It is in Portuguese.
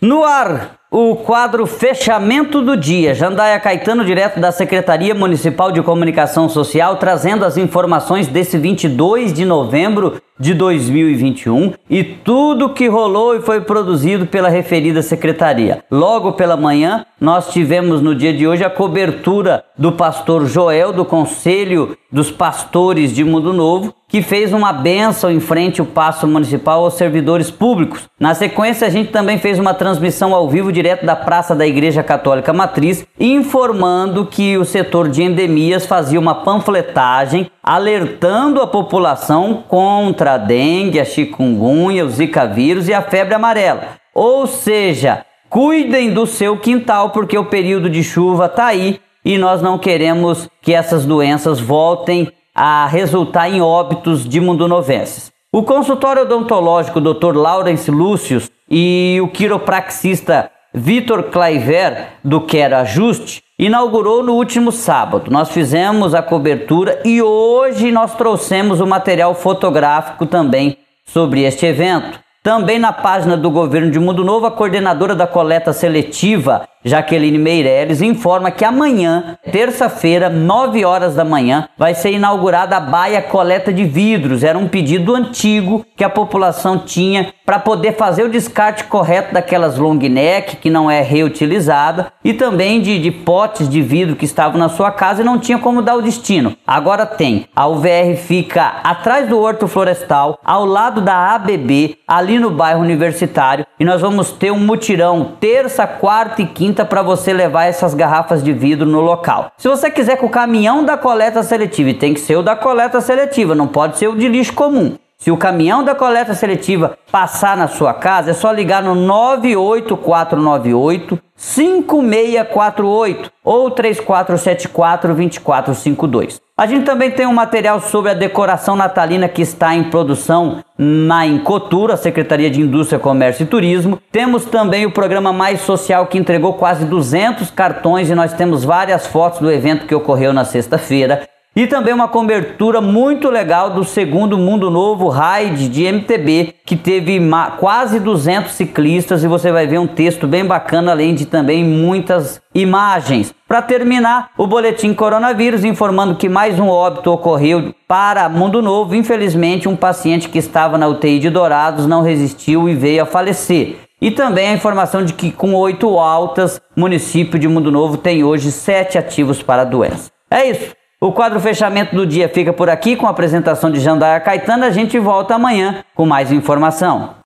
No ar, o quadro Fechamento do Dia. Jandaia Caetano, direto da Secretaria Municipal de Comunicação Social, trazendo as informações desse 22 de novembro de 2021 e tudo que rolou e foi produzido pela referida secretaria. Logo pela manhã, nós tivemos no dia de hoje a cobertura do pastor Joel do Conselho dos Pastores de Mundo Novo, que fez uma benção em frente ao Paço Municipal aos servidores públicos. Na sequência, a gente também fez uma transmissão ao vivo direto da Praça da Igreja Católica Matriz, informando que o setor de endemias fazia uma panfletagem alertando a população contra a dengue, a chikungunya, o zika vírus e a febre amarela. Ou seja, cuidem do seu quintal porque o período de chuva está aí e nós não queremos que essas doenças voltem a resultar em óbitos de mundonovenses. O consultório odontológico Dr. Lawrence Lúcius e o quiropraxista Vitor Claiver, do Quero Ajuste, inaugurou no último sábado. Nós fizemos a cobertura e hoje nós trouxemos o material fotográfico também sobre este evento. Também na página do Governo de Mundo Novo, a coordenadora da coleta seletiva Jaqueline Meirelles informa que amanhã, terça-feira, 9 horas da manhã, vai ser inaugurada a baia coleta de vidros. Era um pedido antigo que a população tinha para poder fazer o descarte correto daquelas long neck que não é reutilizada e também de, de potes de vidro que estavam na sua casa e não tinha como dar o destino. Agora tem. A UVR fica atrás do Horto Florestal, ao lado da ABB, ali no bairro Universitário, e nós vamos ter um mutirão terça, quarta e quinta para você levar essas garrafas de vidro no local. Se você quiser com o caminhão da coleta seletiva, e tem que ser o da coleta seletiva, não pode ser o de lixo comum. Se o caminhão da coleta seletiva passar na sua casa, é só ligar no 98498 5648 ou 3474 2452. A gente também tem um material sobre a decoração natalina que está em produção na Incotura, Secretaria de Indústria, Comércio e Turismo. Temos também o programa Mais Social que entregou quase 200 cartões e nós temos várias fotos do evento que ocorreu na sexta-feira. E também uma cobertura muito legal do segundo Mundo Novo Ride de MTB, que teve quase 200 ciclistas e você vai ver um texto bem bacana, além de também muitas imagens. Para terminar, o boletim coronavírus informando que mais um óbito ocorreu para Mundo Novo. Infelizmente, um paciente que estava na UTI de Dourados não resistiu e veio a falecer. E também a informação de que com oito altas, município de Mundo Novo tem hoje sete ativos para a doença. É isso. O quadro fechamento do dia fica por aqui com a apresentação de Jandaia Caetano. A gente volta amanhã com mais informação.